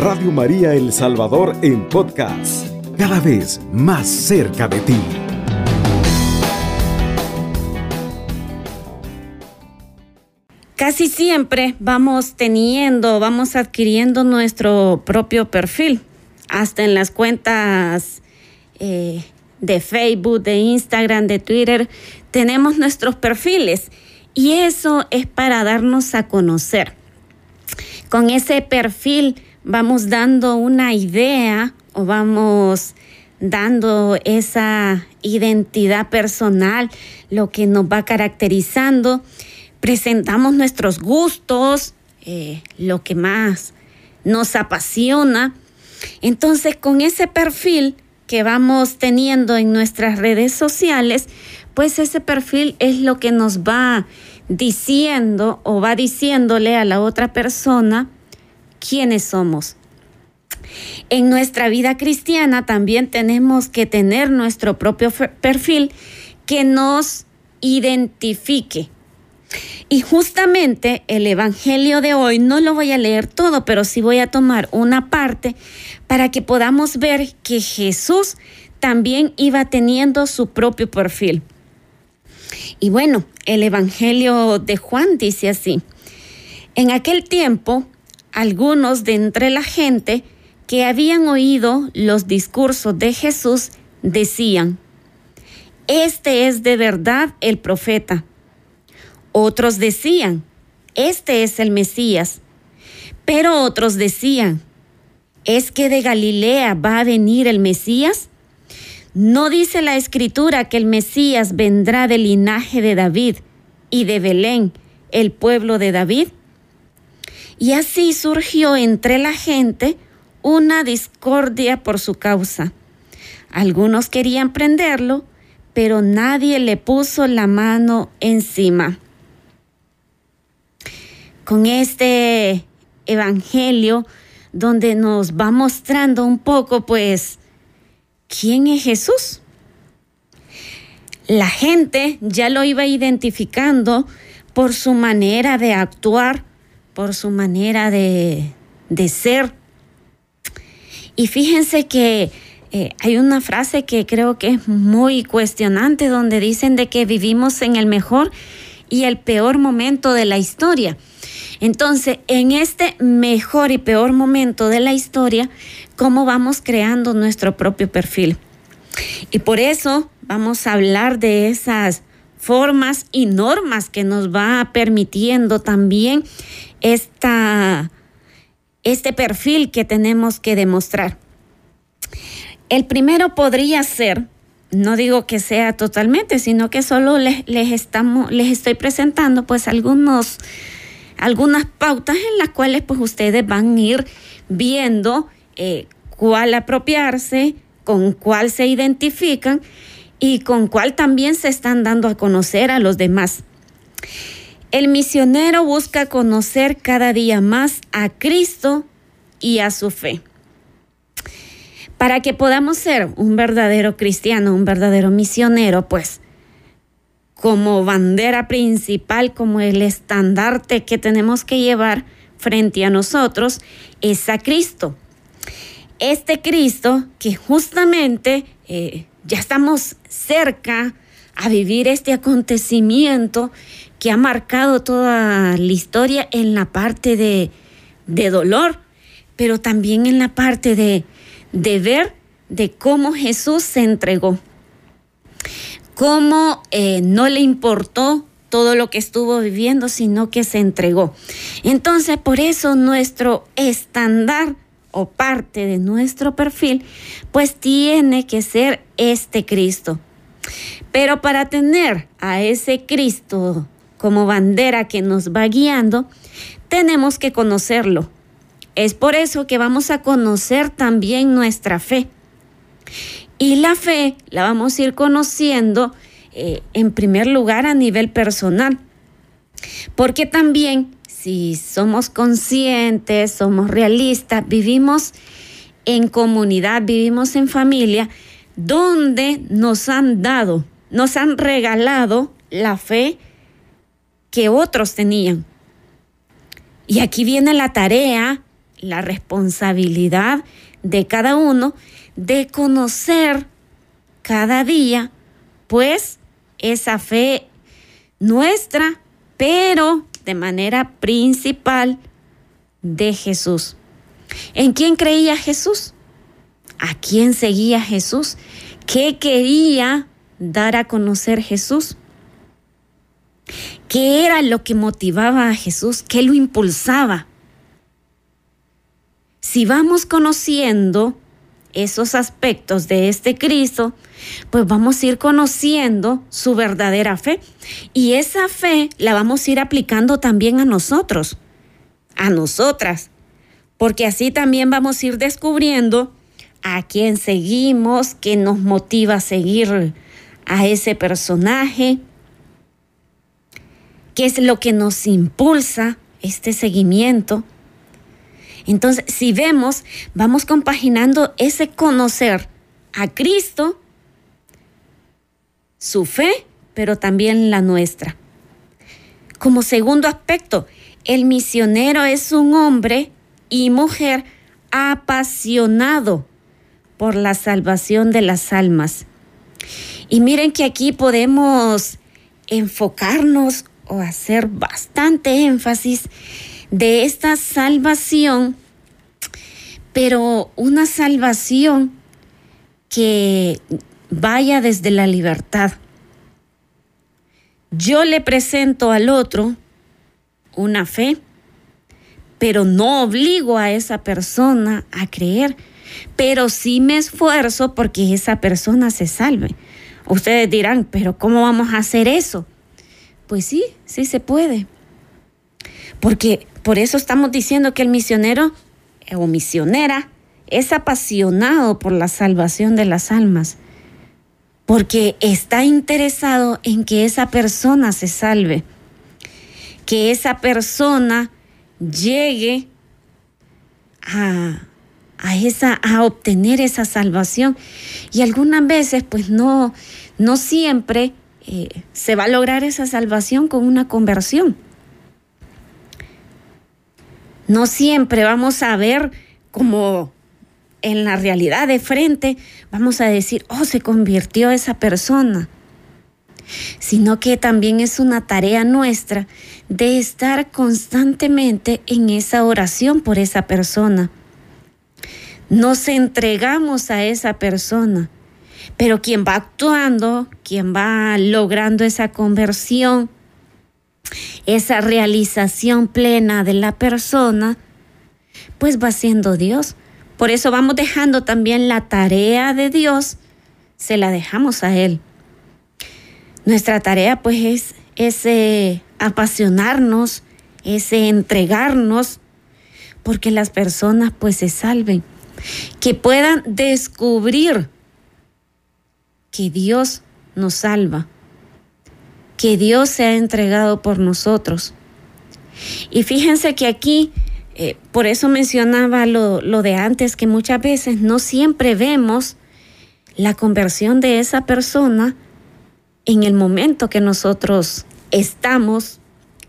Radio María El Salvador en podcast, cada vez más cerca de ti. Casi siempre vamos teniendo, vamos adquiriendo nuestro propio perfil, hasta en las cuentas eh, de Facebook, de Instagram, de Twitter, tenemos nuestros perfiles y eso es para darnos a conocer. Con ese perfil vamos dando una idea o vamos dando esa identidad personal, lo que nos va caracterizando. Presentamos nuestros gustos, eh, lo que más nos apasiona. Entonces, con ese perfil que vamos teniendo en nuestras redes sociales, pues ese perfil es lo que nos va diciendo o va diciéndole a la otra persona quiénes somos. En nuestra vida cristiana también tenemos que tener nuestro propio perfil que nos identifique. Y justamente el Evangelio de hoy, no lo voy a leer todo, pero sí voy a tomar una parte para que podamos ver que Jesús también iba teniendo su propio perfil. Y bueno, el Evangelio de Juan dice así, en aquel tiempo algunos de entre la gente que habían oído los discursos de Jesús decían, este es de verdad el profeta. Otros decían, este es el Mesías. Pero otros decían, ¿es que de Galilea va a venir el Mesías? ¿No dice la escritura que el Mesías vendrá del linaje de David y de Belén, el pueblo de David? Y así surgió entre la gente una discordia por su causa. Algunos querían prenderlo, pero nadie le puso la mano encima. Con este evangelio donde nos va mostrando un poco, pues, quién es Jesús. La gente ya lo iba identificando por su manera de actuar, por su manera de, ser. Y fíjense que eh, hay una frase que creo que es muy cuestionante donde dicen de que vivimos en el mejor y el peor momento de la historia. Entonces, en este mejor y peor momento de la historia, ¿cómo vamos creando nuestro propio perfil? Y por eso vamos a hablar de esas formas y normas que nos va permitiendo también esta, este perfil que tenemos que demostrar. El primero podría ser, no digo que sea totalmente, sino que solo les, les, estamos, les estoy presentando pues algunos, algunas pautas en las cuales pues ustedes van a ir viendo eh, cuál apropiarse, con cuál se identifican y con cuál también se están dando a conocer a los demás. El misionero busca conocer cada día más a Cristo y a su fe. Para que podamos ser un verdadero cristiano, un verdadero misionero, pues como bandera principal, como el estandarte que tenemos que llevar frente a nosotros, es a Cristo. Este Cristo que justamente eh, ya estamos cerca a vivir este acontecimiento que ha marcado toda la historia en la parte de, dolor, pero también en la parte de, de ver de cómo Jesús se entregó, cómo eh, no le importó todo lo que estuvo viviendo, sino que se entregó. Entonces, por eso nuestro estándar o parte de nuestro perfil, pues tiene que ser este Cristo. Pero para tener a ese Cristo como bandera que nos va guiando, tenemos que conocerlo. Es por eso que vamos a conocer también nuestra fe. Y la fe la vamos a ir conociendo eh, en primer lugar a nivel personal. Porque también si somos conscientes, somos realistas, vivimos en comunidad, vivimos en familia, donde nos han dado, nos han regalado la fe que otros tenían. Y aquí viene la tarea, la responsabilidad de cada uno de conocer cada día, pues, esa fe nuestra, pero de manera principal de Jesús. ¿En quién creía Jesús? ¿A quién seguía Jesús? ¿Qué quería dar a conocer Jesús? ¿Qué era lo que motivaba a Jesús? ¿Qué lo impulsaba? Si vamos conociendo esos aspectos de este Cristo, pues vamos a ir conociendo su verdadera fe. Y esa fe la vamos a ir aplicando también a nosotros, a nosotras, porque así también vamos a ir descubriendo a quién seguimos, qué nos motiva a seguir a ese personaje, qué es lo que nos impulsa este seguimiento. Entonces, si vemos, vamos compaginando ese conocer a Cristo, su fe, pero también la nuestra. Como segundo aspecto, el misionero es un hombre y mujer apasionado por la salvación de las almas. Y miren que aquí podemos enfocarnos o hacer bastante énfasis de esta salvación, pero una salvación que vaya desde la libertad. Yo le presento al otro una fe, pero no obligo a esa persona a creer, pero sí me esfuerzo porque esa persona se salve. Ustedes dirán, pero ¿cómo vamos a hacer eso? Pues sí, sí se puede. Porque por eso estamos diciendo que el misionero eh, o misionera es apasionado por la salvación de las almas, porque está interesado en que esa persona se salve, que esa persona llegue a, esa, a obtener esa salvación. Y algunas veces, pues no, no siempre eh, se va a lograr esa salvación con una conversión. No siempre vamos a ver como en la realidad de frente, vamos a decir, oh, se convirtió esa persona, sino que también es una tarea nuestra de estar constantemente en esa oración por esa persona. Nos entregamos a esa persona, pero quien va actuando, quien va logrando esa conversión, esa realización plena de la persona, pues va siendo Dios. Por eso vamos dejando también la tarea de Dios, se la dejamos a Él. Nuestra tarea pues es ese apasionarnos, ese entregarnos, porque las personas pues se salven, que puedan descubrir que Dios nos salva que Dios se ha entregado por nosotros. Y fíjense que aquí, eh, por eso mencionaba lo, lo de antes, que muchas veces no siempre vemos la conversión de esa persona en el momento que nosotros estamos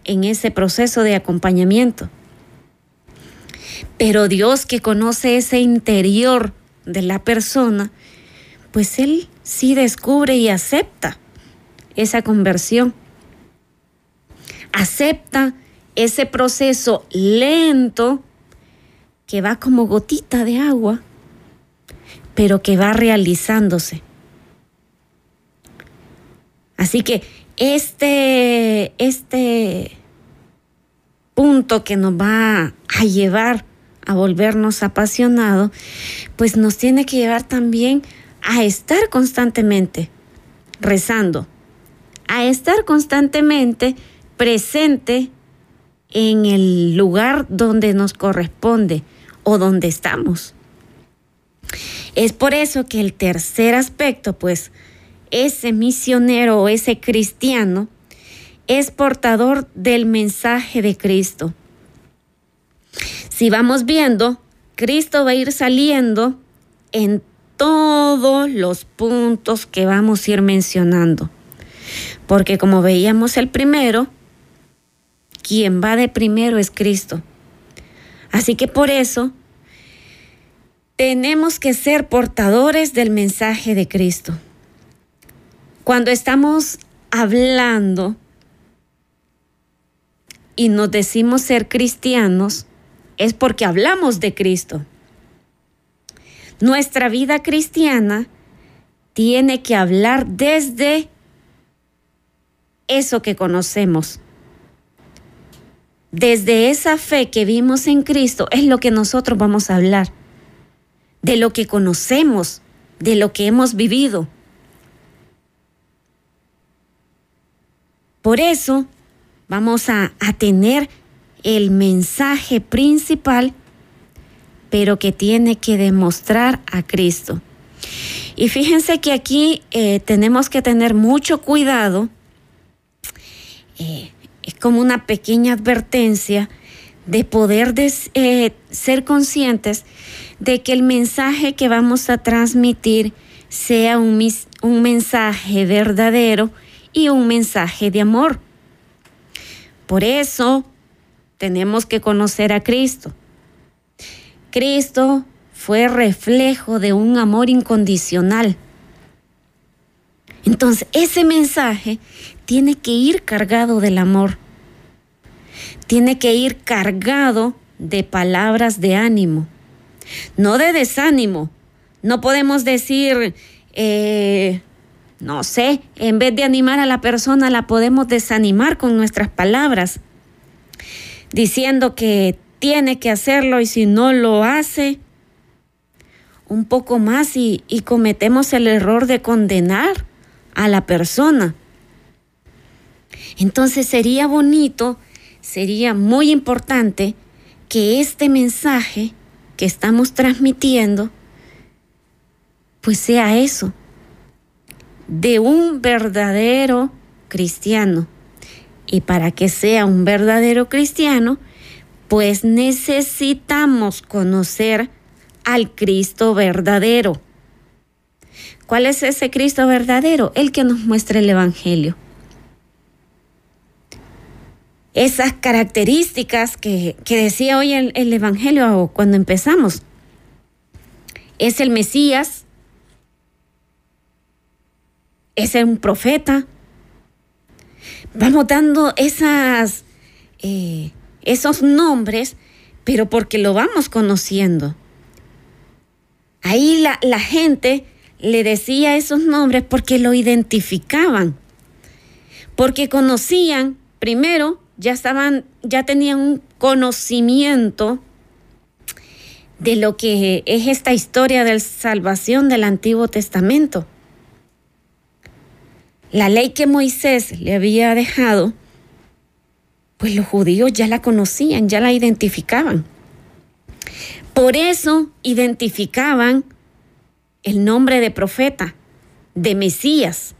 en ese proceso de acompañamiento. Pero Dios que conoce ese interior de la persona, pues Él sí descubre y acepta esa conversión. Acepta ese proceso lento que va como gotita de agua, pero que va realizándose. Así que este, este punto que nos va a llevar a volvernos apasionados, pues nos tiene que llevar también a estar constantemente rezando, a estar constantemente presente en el lugar donde nos corresponde o donde estamos. Es por eso que el tercer aspecto, pues, ese misionero o ese cristiano es portador del mensaje de Cristo. Si vamos viendo, Cristo va a ir saliendo en todos los puntos que vamos a ir mencionando. Porque como veíamos el primero, quien va de primero es Cristo. Así que por eso tenemos que ser portadores del mensaje de Cristo. Cuando estamos hablando y nos decimos ser cristianos, es porque hablamos de Cristo. Nuestra vida cristiana tiene que hablar desde eso que conocemos. Desde esa fe que vimos en Cristo es lo que nosotros vamos a hablar de lo que conocemos, de lo que hemos vivido. Por eso vamos a, tener el mensaje principal, pero que tiene que demostrar a Cristo. Y fíjense que aquí eh, tenemos que tener mucho cuidado. Eh, es como una pequeña advertencia de poder eh, ser conscientes de que el mensaje que vamos a transmitir sea un, un mensaje verdadero y un mensaje de amor. Por eso tenemos que conocer a Cristo. Cristo fue reflejo de un amor incondicional. Entonces, ese mensaje tiene que ir cargado del amor. Tiene que ir cargado de palabras de ánimo no de desánimo. No podemos decir, eh, no sé, en vez de animar a la persona, la podemos desanimar con nuestras palabras, diciendo que tiene que hacerlo y si no lo hace, un poco más y, cometemos el error de condenar a la persona. Entonces sería bonito, sería muy importante que este mensaje que estamos transmitiendo, pues sea eso, de un verdadero cristiano. Y para que sea un verdadero cristiano, pues necesitamos conocer al Cristo verdadero. ¿Cuál es ese Cristo verdadero? El que nos muestra el Evangelio esas características que, decía hoy el, el Evangelio cuando empezamos. Es el Mesías, es un profeta. Vamos dando esas, eh, esos nombres, pero porque lo vamos conociendo. Ahí la, la gente le decía esos nombres porque lo identificaban, porque conocían primero ya estaban, ya tenían un conocimiento de lo que es esta historia de salvación del Antiguo Testamento. La ley que Moisés le había dejado, pues los judíos ya la conocían, ya la identificaban. Por eso identificaban el nombre de profeta, de Mesías.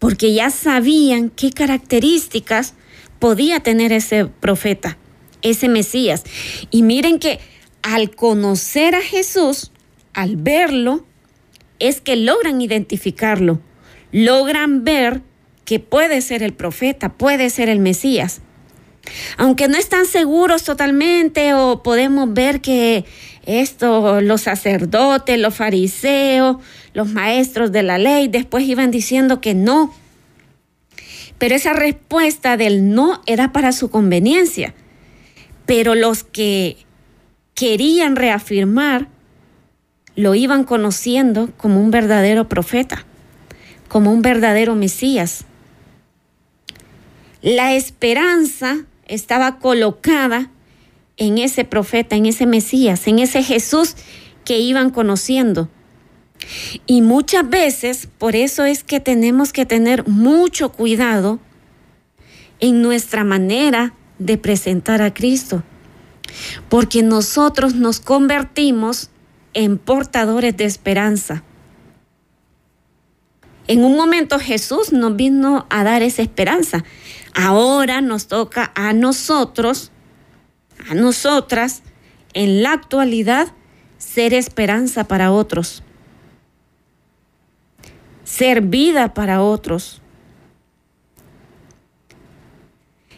porque ya sabían qué características podía tener ese profeta, ese Mesías. Y miren que al conocer a Jesús, al verlo, es que logran identificarlo, logran ver que puede ser el profeta, puede ser el Mesías. Aunque no están seguros totalmente o podemos ver que esto, los sacerdotes, los fariseos, los maestros de la ley, después iban diciendo que no. Pero esa respuesta del no era para su conveniencia. Pero los que querían reafirmar lo iban conociendo como un verdadero profeta, como un verdadero Mesías. La esperanza estaba colocada en ese profeta, en ese Mesías, en ese Jesús que iban conociendo. Y muchas veces, por eso es que tenemos que tener mucho cuidado en nuestra manera de presentar a Cristo, porque nosotros nos convertimos en portadores de esperanza. En un momento Jesús nos vino a dar esa esperanza. Ahora nos toca a nosotros, a nosotras, en la actualidad, ser esperanza para otros ser vida para otros.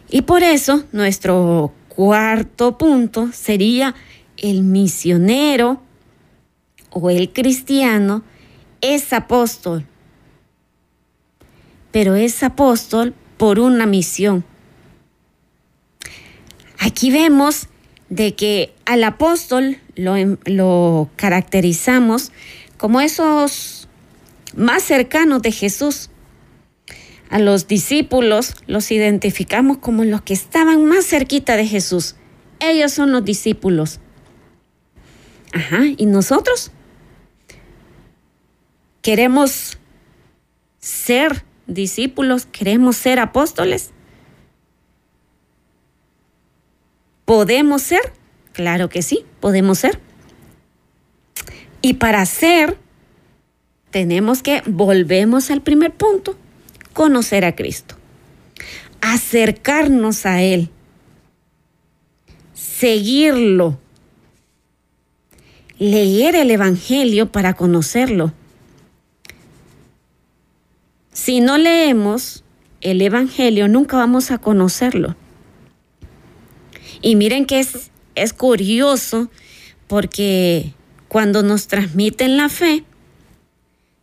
Y por eso nuestro cuarto punto sería el misionero o el cristiano es apóstol, pero es apóstol por una misión. Aquí vemos de que al apóstol lo, lo caracterizamos como esos más cercanos de Jesús. A los discípulos los identificamos como los que estaban más cerquita de Jesús. Ellos son los discípulos. Ajá, ¿y nosotros? ¿Queremos ser discípulos? ¿Queremos ser apóstoles? ¿Podemos ser? Claro que sí, podemos ser. Y para ser, tenemos que, volvemos al primer punto, conocer a Cristo, acercarnos a Él, seguirlo, leer el Evangelio para conocerlo. Si no leemos el Evangelio, nunca vamos a conocerlo. Y miren que es, es curioso porque cuando nos transmiten la fe,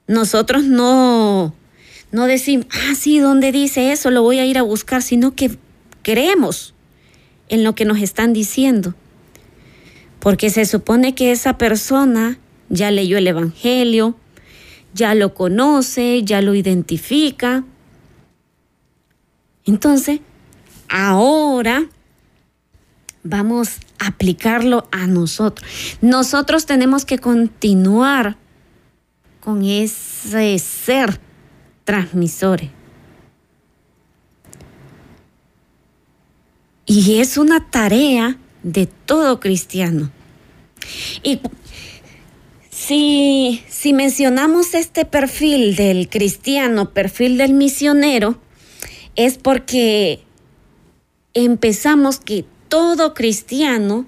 nosotros no, no decimos, ah, sí, ¿dónde dice eso? Lo voy a ir a buscar, sino que creemos en lo que nos están diciendo. Porque se supone que esa persona ya leyó el Evangelio, ya lo conoce, ya lo identifica. Entonces, ahora vamos a aplicarlo a nosotros. Nosotros tenemos que continuar con ese ser transmisores. Y es una tarea de todo cristiano. Y si, si mencionamos este perfil del cristiano, perfil del misionero, es porque empezamos que todo cristiano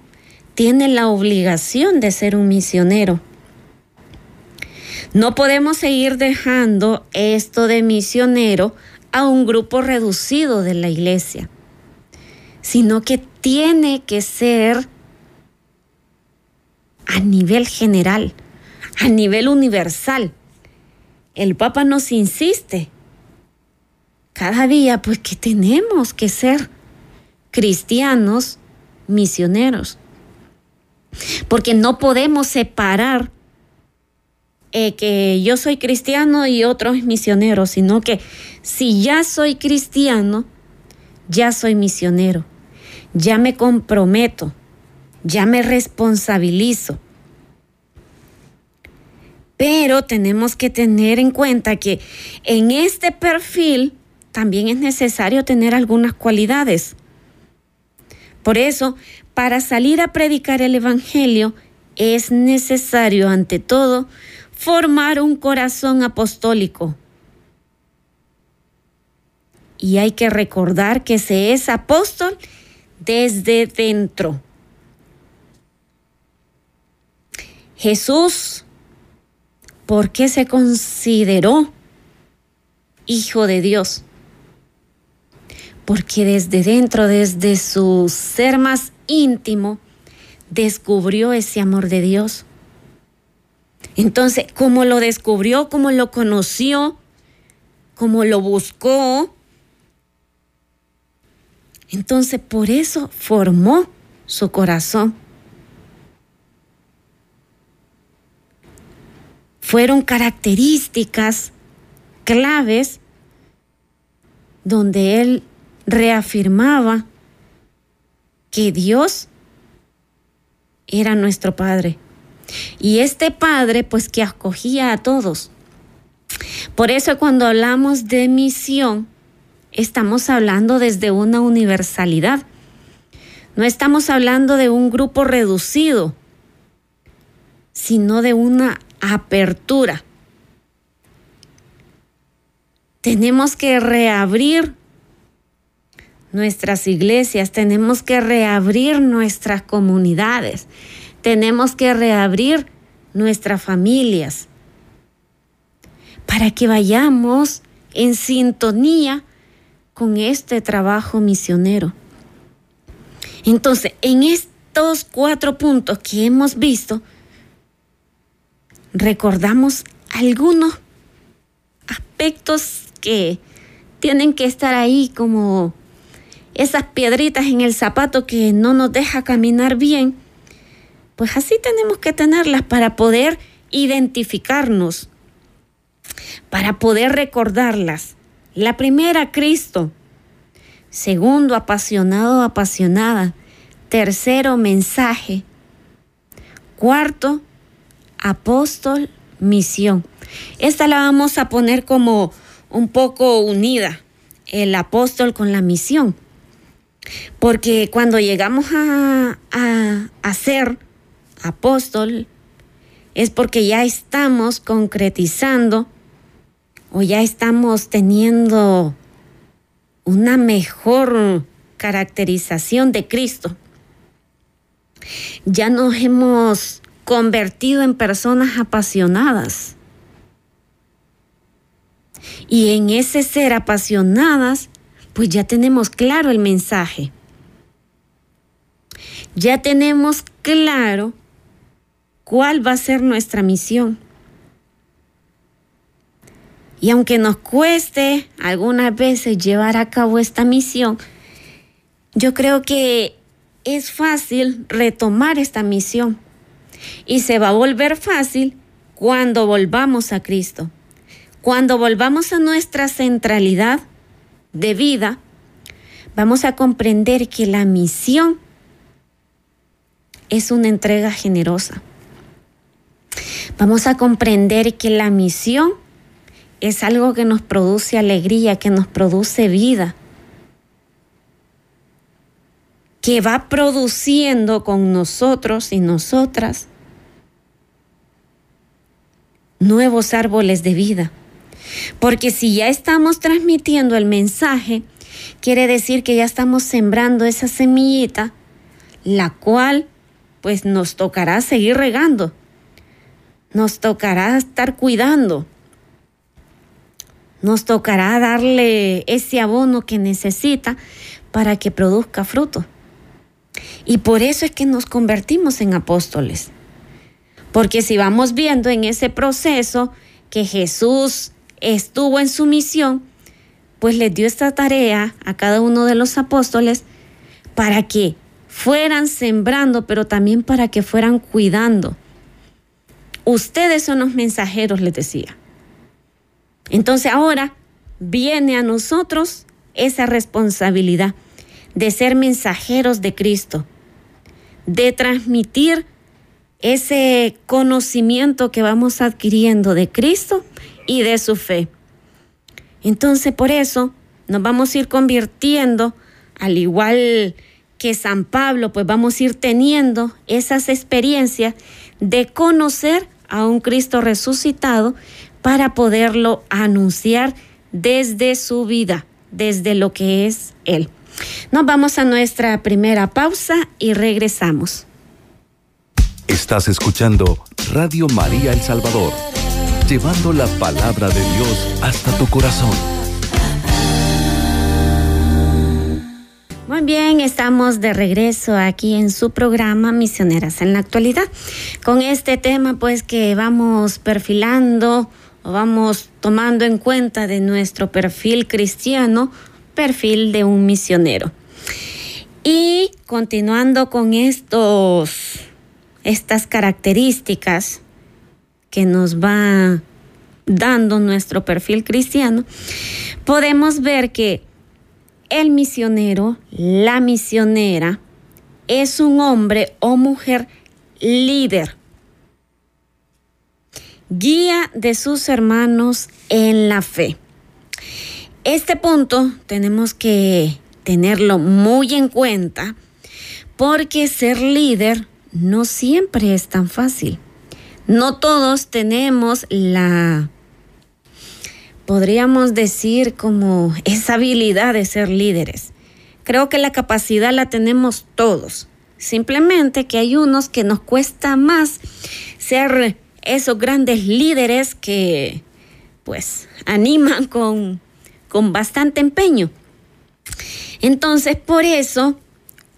tiene la obligación de ser un misionero. No podemos seguir dejando esto de misionero a un grupo reducido de la iglesia, sino que tiene que ser a nivel general, a nivel universal. El Papa nos insiste cada día, pues que tenemos que ser cristianos misioneros, porque no podemos separar eh, que yo soy cristiano y otro es misionero, sino que si ya soy cristiano, ya soy misionero, ya me comprometo, ya me responsabilizo. Pero tenemos que tener en cuenta que en este perfil también es necesario tener algunas cualidades. Por eso, para salir a predicar el Evangelio, es necesario ante todo formar un corazón apostólico. Y hay que recordar que se es apóstol desde dentro. Jesús, ¿por qué se consideró hijo de Dios? Porque desde dentro, desde su ser más íntimo, descubrió ese amor de Dios. Entonces, como lo descubrió, como lo conoció, como lo buscó, entonces por eso formó su corazón. Fueron características claves donde él reafirmaba que Dios era nuestro Padre. Y este Padre, pues que acogía a todos. Por eso cuando hablamos de misión, estamos hablando desde una universalidad. No estamos hablando de un grupo reducido, sino de una apertura. Tenemos que reabrir nuestras iglesias, tenemos que reabrir nuestras comunidades, tenemos que reabrir nuestras familias para que vayamos en sintonía con este trabajo misionero. Entonces, en estos cuatro puntos que hemos visto, recordamos algunos aspectos que tienen que estar ahí como esas piedritas en el zapato que no nos deja caminar bien, pues así tenemos que tenerlas para poder identificarnos, para poder recordarlas. La primera, Cristo. Segundo, apasionado, apasionada. Tercero, mensaje. Cuarto, apóstol, misión. Esta la vamos a poner como un poco unida, el apóstol con la misión. Porque cuando llegamos a, a, ser apóstol, es porque ya estamos concretizando o ya estamos teniendo una mejor caracterización de Cristo. Ya nos hemos convertido en personas apasionadas. Y en ese ser apasionadas, pues ya tenemos claro el mensaje. Ya tenemos claro cuál va a ser nuestra misión. Y aunque nos cueste algunas veces llevar a cabo esta misión, yo creo que es fácil retomar esta misión y se va a volver fácil cuando volvamos a Cristo. Cuando volvamos a nuestra centralidad de vida, vamos a comprender que la misión es una entrega generosa. Vamos a comprender que la misión es algo que nos produce alegría, que nos produce vida, que va produciendo con nosotros y nosotras nuevos árboles de vida. Porque si ya estamos transmitiendo el mensaje, quiere decir que ya estamos sembrando esa semillita, la cual pues nos tocará seguir regando, nos tocará estar cuidando, nos tocará darle ese abono que necesita para que produzca fruto. Y por eso es que nos convertimos en apóstoles. Porque si vamos viendo en ese proceso que Jesús estuvo en su misión, pues les dio esta tarea a cada uno de los apóstoles para que fueran sembrando, pero también para que fueran cuidando. Ustedes son los mensajeros, les decía. Entonces ahora viene a nosotros esa responsabilidad de ser mensajeros de Cristo, de transmitir ese conocimiento que vamos adquiriendo de Cristo y de su fe. Entonces por eso nos vamos a ir convirtiendo, al igual que San Pablo, pues vamos a ir teniendo esas experiencias de conocer a un Cristo resucitado para poderlo anunciar desde su vida, desde lo que es Él. Nos vamos a nuestra primera pausa y regresamos. Estás escuchando Radio María El Salvador, llevando la palabra de Dios hasta tu corazón. Muy bien, estamos de regreso aquí en su programa Misioneras en la actualidad, con este tema pues que vamos perfilando o vamos tomando en cuenta de nuestro perfil cristiano, perfil de un misionero. Y continuando con estos estas características que nos va dando nuestro perfil cristiano, podemos ver que el misionero, la misionera, es un hombre o mujer líder, guía de sus hermanos en la fe. Este punto tenemos que tenerlo muy en cuenta porque ser líder no siempre es tan fácil. No todos tenemos la, podríamos decir, como esa habilidad de ser líderes. Creo que la capacidad la tenemos todos. Simplemente que hay unos que nos cuesta más ser esos grandes líderes que pues animan con, con bastante empeño. Entonces, por eso,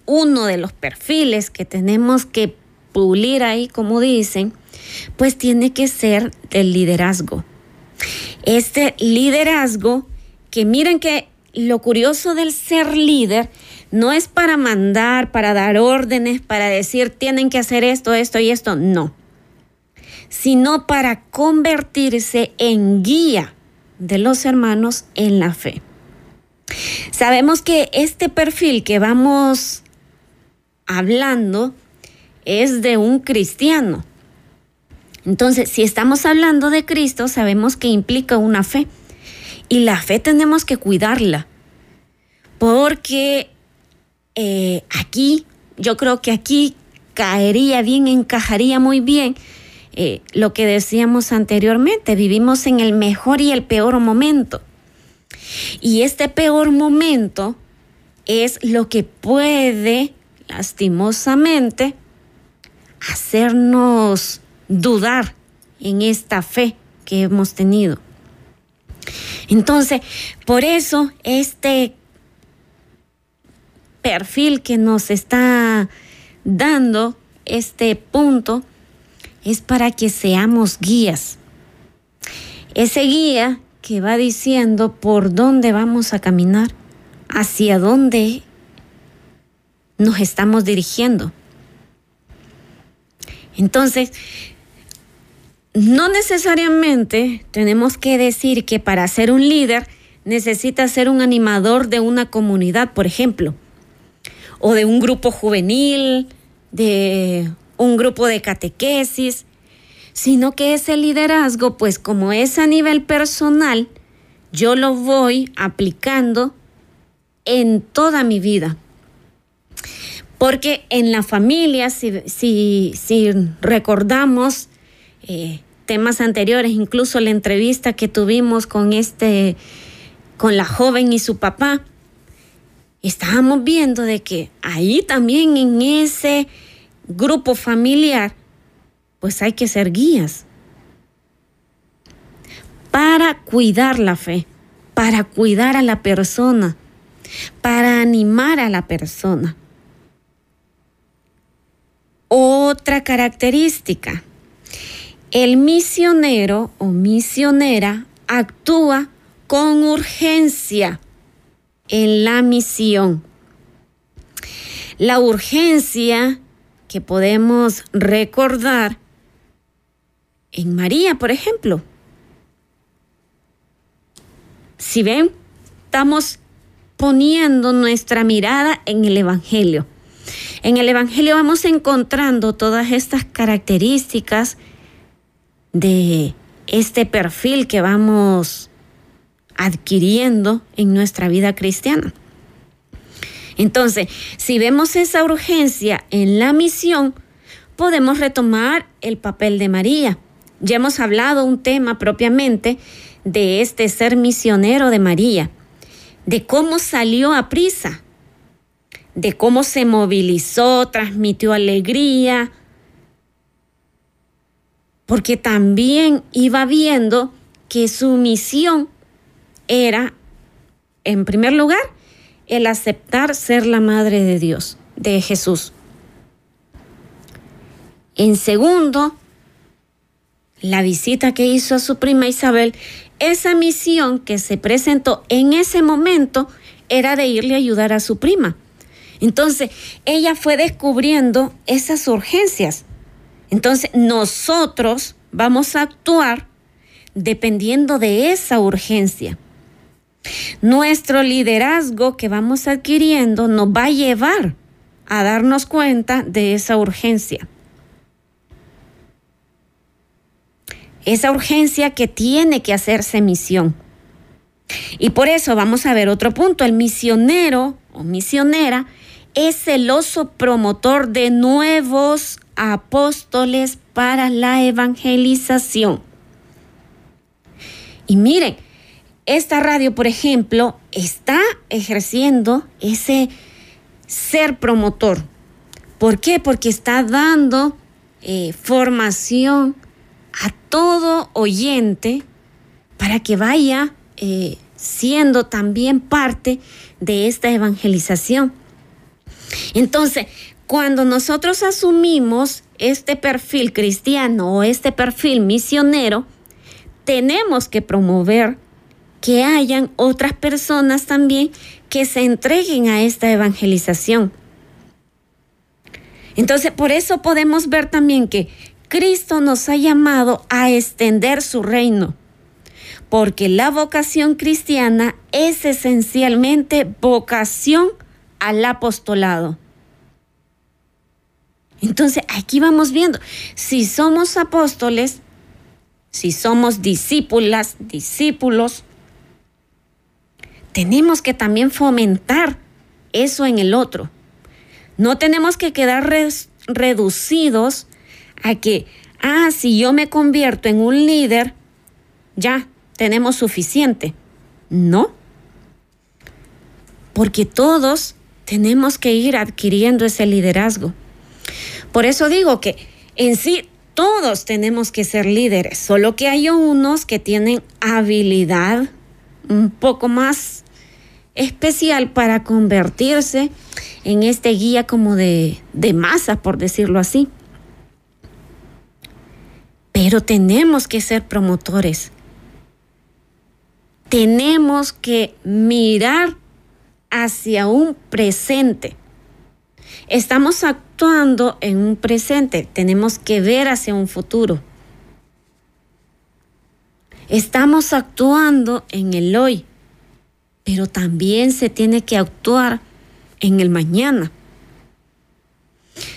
uno de los perfiles que tenemos que pulir ahí, como dicen, pues tiene que ser el liderazgo. Este liderazgo, que miren que lo curioso del ser líder no es para mandar, para dar órdenes, para decir tienen que hacer esto, esto y esto, no, sino para convertirse en guía de los hermanos en la fe. Sabemos que este perfil que vamos hablando es de un cristiano. Entonces, si estamos hablando de Cristo, sabemos que implica una fe. Y la fe tenemos que cuidarla. Porque eh, aquí, yo creo que aquí caería bien, encajaría muy bien eh, lo que decíamos anteriormente. Vivimos en el mejor y el peor momento. Y este peor momento es lo que puede, lastimosamente, hacernos dudar en esta fe que hemos tenido. Entonces, por eso este perfil que nos está dando este punto es para que seamos guías. Ese guía que va diciendo por dónde vamos a caminar, hacia dónde nos estamos dirigiendo. Entonces, no necesariamente tenemos que decir que para ser un líder necesita ser un animador de una comunidad, por ejemplo, o de un grupo juvenil, de un grupo de catequesis, sino que ese liderazgo, pues como es a nivel personal, yo lo voy aplicando en toda mi vida. Porque en la familia, si, recordamos, eh, temas anteriores, incluso la entrevista que tuvimos con este, con la joven y su papá, estábamos viendo de que ahí también en ese grupo familiar, pues hay que ser guías para cuidar la fe, para cuidar a la persona, para animar a la persona. Otra característica el misionero o misionera actúa con urgencia en la misión. La urgencia que podemos recordar en María, por ejemplo. Si ven, estamos poniendo nuestra mirada en el Evangelio. En el Evangelio vamos encontrando todas estas características de este perfil que vamos adquiriendo en nuestra vida cristiana. Entonces, si vemos esa urgencia en la misión, podemos retomar el papel de María. Ya hemos hablado un tema propiamente de este ser misionero de María, de cómo salió a prisa, de cómo se movilizó, transmitió alegría, porque también iba viendo que su misión era, en primer lugar, el aceptar ser la madre de Dios, de Jesús. En segundo, la visita que hizo a su prima Isabel, esa misión que se presentó en ese momento era de irle a ayudar a su prima. Entonces, ella fue descubriendo esas urgencias entonces nosotros vamos a actuar dependiendo de esa urgencia. Nuestro liderazgo que vamos adquiriendo nos va a llevar a darnos cuenta de esa urgencia. Esa urgencia que tiene que hacerse misión. Y por eso vamos a ver otro punto. El misionero o misionera es celoso promotor de nuevos apóstoles para la evangelización. Y miren, esta radio, por ejemplo, está ejerciendo ese ser promotor. ¿Por qué? Porque está dando eh, formación a todo oyente para que vaya eh, siendo también parte de esta evangelización. Entonces, cuando nosotros asumimos este perfil cristiano o este perfil misionero, tenemos que promover que hayan otras personas también que se entreguen a esta evangelización. Entonces, por eso podemos ver también que Cristo nos ha llamado a extender su reino, porque la vocación cristiana es esencialmente vocación al apostolado. Entonces, aquí vamos viendo, si somos apóstoles, si somos discípulas, discípulos, tenemos que también fomentar eso en el otro. No tenemos que quedar reducidos a que, ah, si yo me convierto en un líder, ya tenemos suficiente. No. Porque todos tenemos que ir adquiriendo ese liderazgo. Por eso digo que en sí todos tenemos que ser líderes, solo que hay unos que tienen habilidad un poco más especial para convertirse en este guía como de, de masa, por decirlo así. Pero tenemos que ser promotores. Tenemos que mirar hacia un presente. Estamos actuando en un presente, tenemos que ver hacia un futuro. Estamos actuando en el hoy, pero también se tiene que actuar en el mañana.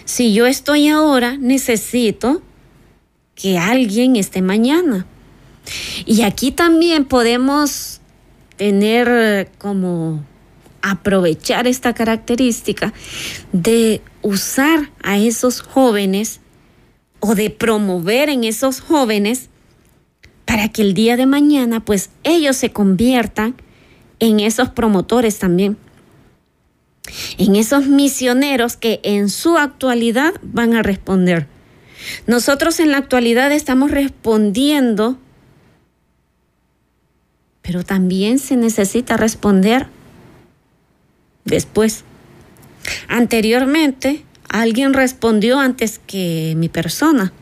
Si yo estoy ahora, necesito que alguien esté mañana. Y aquí también podemos tener como aprovechar esta característica de usar a esos jóvenes o de promover en esos jóvenes para que el día de mañana pues ellos se conviertan en esos promotores también, en esos misioneros que en su actualidad van a responder. Nosotros en la actualidad estamos respondiendo, pero también se necesita responder después. Anteriormente, alguien respondió antes que mi persona.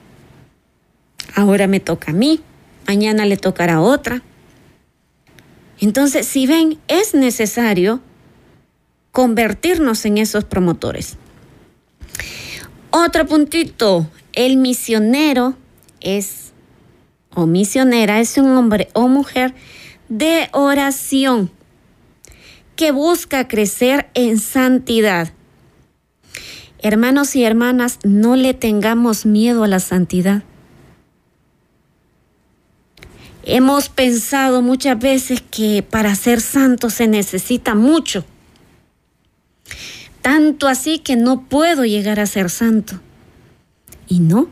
Ahora me toca a mí, mañana le tocará a otra. Entonces, si ven, es necesario convertirnos en esos promotores. Otro puntito, el misionero es, o misionera, es un hombre o mujer de oración que busca crecer en santidad. Hermanos y hermanas, no le tengamos miedo a la santidad. Hemos pensado muchas veces que para ser santo se necesita mucho. Tanto así que no puedo llegar a ser santo. Y no,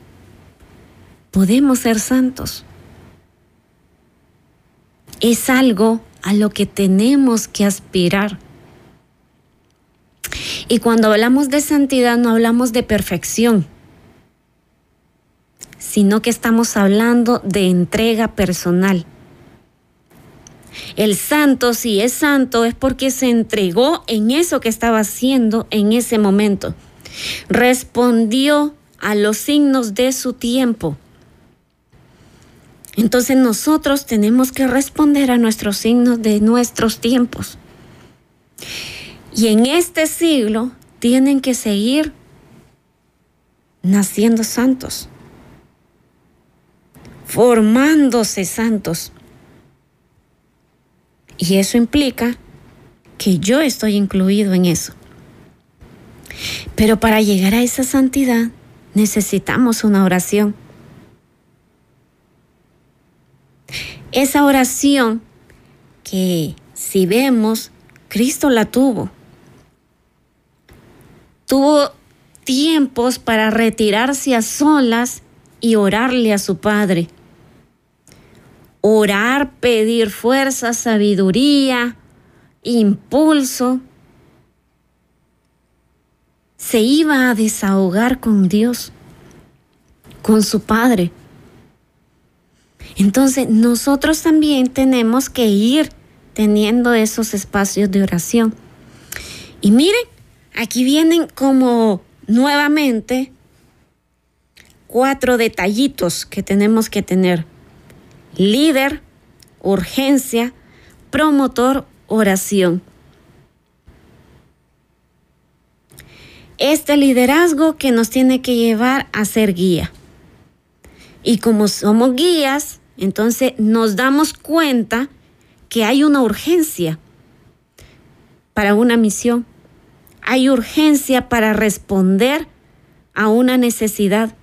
podemos ser santos. Es algo a lo que tenemos que aspirar. Y cuando hablamos de santidad no hablamos de perfección, sino que estamos hablando de entrega personal. El santo, si es santo, es porque se entregó en eso que estaba haciendo en ese momento. Respondió a los signos de su tiempo. Entonces nosotros tenemos que responder a nuestros signos de nuestros tiempos. Y en este siglo tienen que seguir naciendo santos, formándose santos. Y eso implica que yo estoy incluido en eso. Pero para llegar a esa santidad necesitamos una oración. Esa oración que si vemos, Cristo la tuvo. Tuvo tiempos para retirarse a solas y orarle a su Padre. Orar, pedir fuerza, sabiduría, impulso. Se iba a desahogar con Dios, con su Padre. Entonces nosotros también tenemos que ir teniendo esos espacios de oración. Y miren, aquí vienen como nuevamente cuatro detallitos que tenemos que tener. Líder, urgencia, promotor, oración. Este liderazgo que nos tiene que llevar a ser guía. Y como somos guías, entonces nos damos cuenta que hay una urgencia para una misión. Hay urgencia para responder a una necesidad.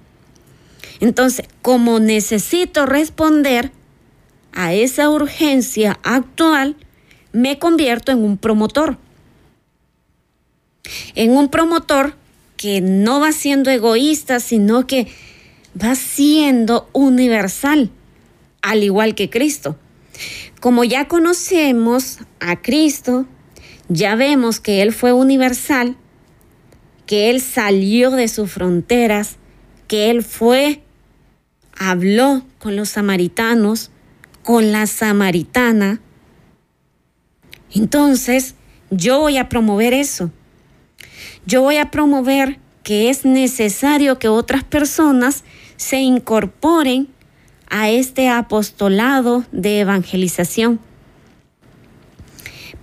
Entonces, como necesito responder a esa urgencia actual, me convierto en un promotor. En un promotor que no va siendo egoísta, sino que va siendo universal, al igual que Cristo. Como ya conocemos a Cristo, ya vemos que Él fue universal, que Él salió de sus fronteras, que Él fue, habló con los samaritanos, con la samaritana. Entonces, yo voy a promover eso. Yo voy a promover que es necesario que otras personas se incorporen a este apostolado de evangelización.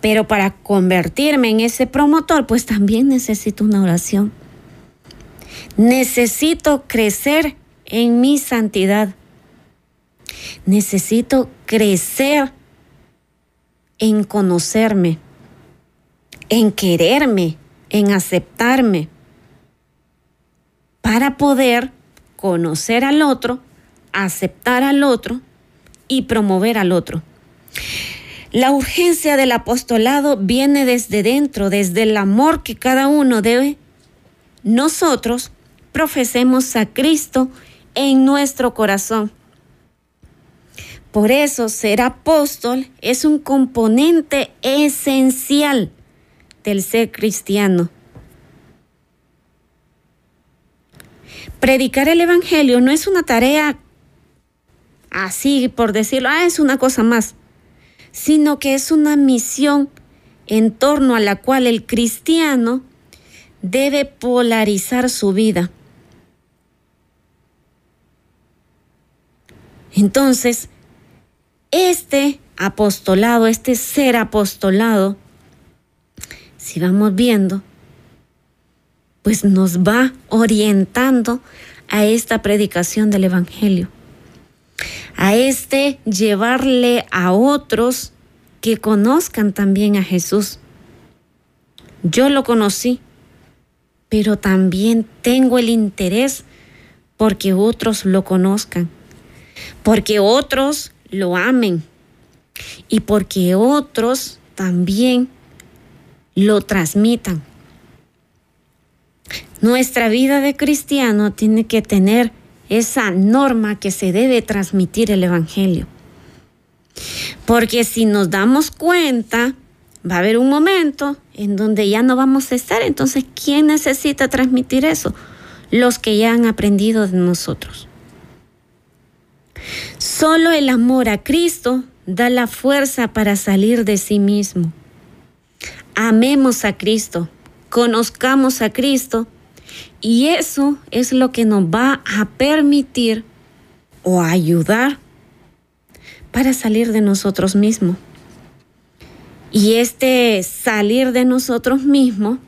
Pero para convertirme en ese promotor, pues también necesito una oración. Necesito crecer en mi santidad. Necesito crecer en conocerme, en quererme, en aceptarme, para poder conocer al otro, aceptar al otro y promover al otro. La urgencia del apostolado viene desde dentro, desde el amor que cada uno debe. Nosotros profesemos a Cristo en nuestro corazón. Por eso ser apóstol es un componente esencial del ser cristiano. Predicar el Evangelio no es una tarea así por decirlo, ah, es una cosa más, sino que es una misión en torno a la cual el cristiano debe polarizar su vida. Entonces, este apostolado, este ser apostolado, si vamos viendo, pues nos va orientando a esta predicación del Evangelio, a este llevarle a otros que conozcan también a Jesús. Yo lo conocí, pero también tengo el interés porque otros lo conozcan, porque otros lo amen y porque otros también lo transmitan. Nuestra vida de cristiano tiene que tener esa norma que se debe transmitir el Evangelio. Porque si nos damos cuenta, va a haber un momento en donde ya no vamos a estar. Entonces, ¿quién necesita transmitir eso? Los que ya han aprendido de nosotros. Solo el amor a Cristo da la fuerza para salir de sí mismo. Amemos a Cristo, conozcamos a Cristo y eso es lo que nos va a permitir o ayudar para salir de nosotros mismos. Y este salir de nosotros mismos,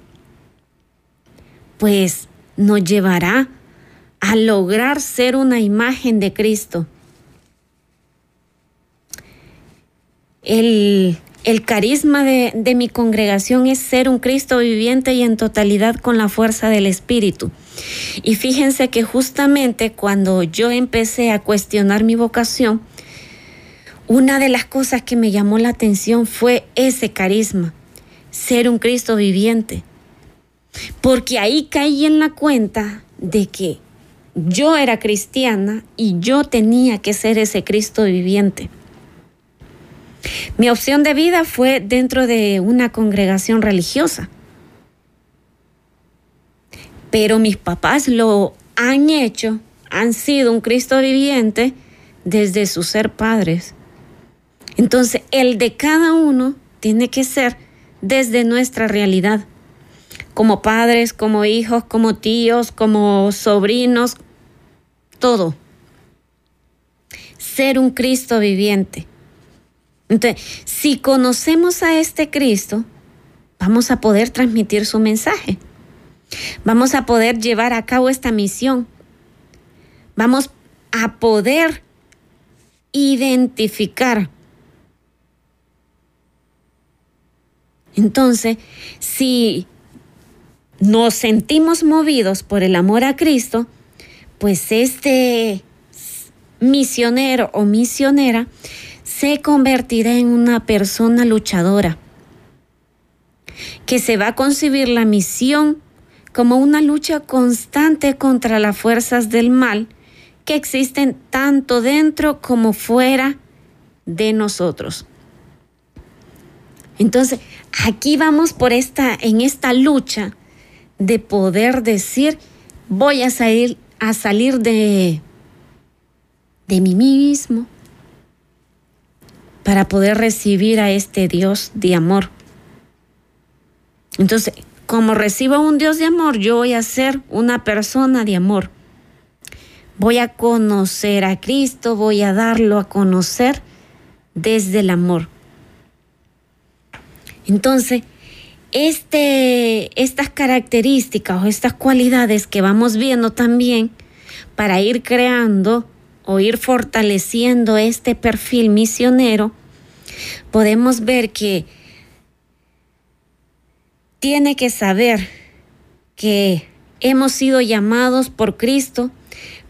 pues nos llevará a lograr ser una imagen de Cristo. El, el carisma de, mi congregación es ser un Cristo viviente y en totalidad con la fuerza del Espíritu. Y fíjense que justamente cuando yo empecé a cuestionar mi vocación, una de las cosas que me llamó la atención fue ese carisma, ser un Cristo viviente. Porque ahí caí en la cuenta de que yo era cristiana y yo tenía que ser ese Cristo viviente. Mi opción de vida fue dentro de una congregación religiosa. Pero mis papás lo han hecho, han sido un Cristo viviente desde su ser padres. Entonces, el de cada uno tiene que ser desde nuestra realidad, como padres, como hijos, como tíos, como sobrinos, todo. Ser un Cristo viviente. Entonces, si conocemos a este Cristo, vamos a poder transmitir su mensaje. Vamos a poder llevar a cabo esta misión. Vamos a poder identificar. Entonces, si nos sentimos movidos por el amor a Cristo, pues este misionero o misionera se convertirá en una persona luchadora que se va a concebir la misión como una lucha constante contra las fuerzas del mal que existen tanto dentro como fuera de nosotros. Entonces, aquí vamos por esta en esta lucha de poder decir, voy a salir a salir de de mí mismo para poder recibir a este Dios de amor. Entonces, como recibo un Dios de amor, yo voy a ser una persona de amor. Voy a conocer a Cristo, voy a darlo a conocer desde el amor. Entonces, este, estas características o estas cualidades que vamos viendo también para ir creando o ir fortaleciendo este perfil misionero, podemos ver que tiene que saber que hemos sido llamados por Cristo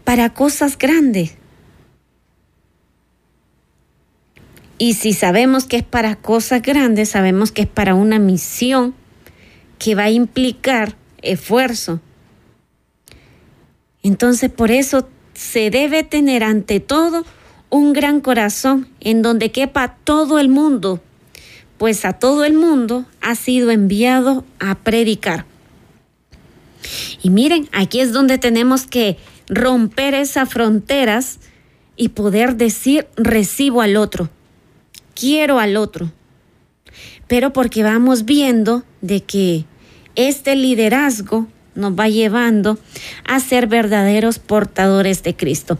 para cosas grandes. Y si sabemos que es para cosas grandes, sabemos que es para una misión que va a implicar esfuerzo. Entonces por eso se debe tener ante todo un gran corazón en donde quepa todo el mundo pues a todo el mundo ha sido enviado a predicar. Y miren, aquí es donde tenemos que romper esas fronteras y poder decir recibo al otro, quiero al otro. Pero porque vamos viendo de que este liderazgo nos va llevando a ser verdaderos portadores de Cristo.